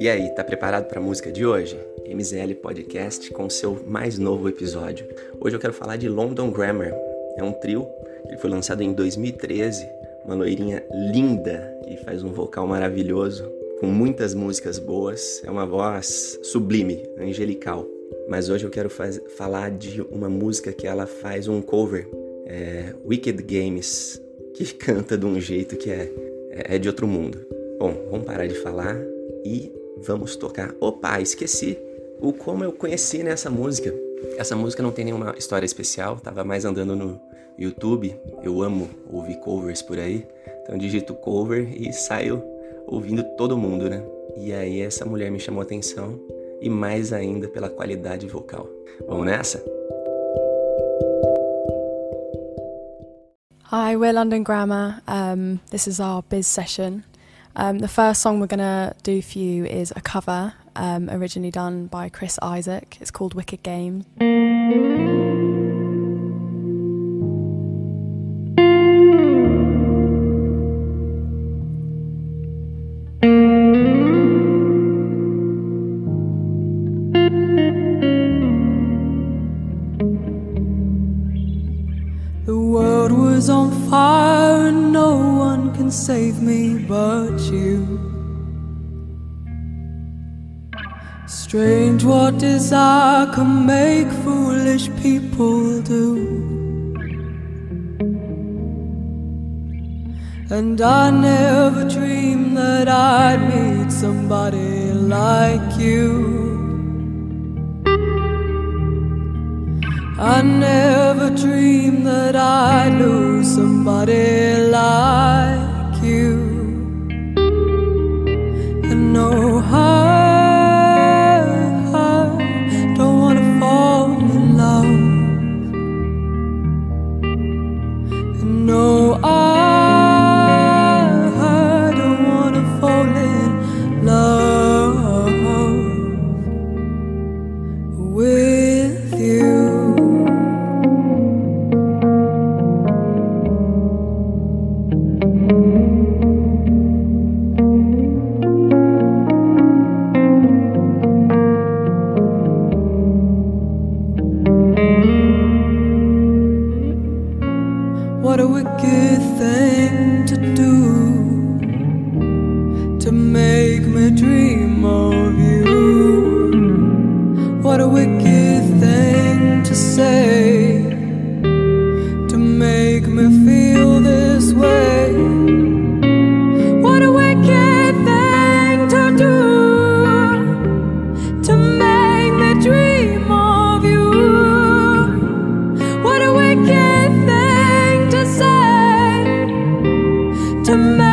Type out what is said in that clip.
E aí, tá preparado para a música de hoje? MZL Podcast com seu mais novo episódio. Hoje eu quero falar de London Grammar. É um trio, ele foi lançado em 2013, uma loirinha linda que faz um vocal maravilhoso, com muitas músicas boas, é uma voz sublime, angelical. Mas hoje eu quero faz, falar de uma música que ela faz um cover, é Wicked Games, que canta de um jeito que é, é de outro mundo. Bom, vamos parar de falar e vamos tocar. Opa, esqueci o como eu conheci nessa música. Essa música não tem nenhuma história especial, tava mais andando no YouTube. Eu amo ouvir covers por aí. Então digito cover e saio ouvindo todo mundo, né? E aí essa mulher me chamou a atenção e mais ainda pela qualidade vocal. Vamos nessa? Hi, we're London Grammar. Um, this is our biz session. Um, the first song we're going to do for you is a cover um, originally done by Chris Isaak. It's called Wicked Games. The world was on fire and no can save me but you. Strange what desire can make foolish people do. And I never dreamed that I'd meet somebody like you. I never And What a wicked thing to do to make me dream of you. What a wicked thing to say to make me feel this way. What a wicked thing to do to to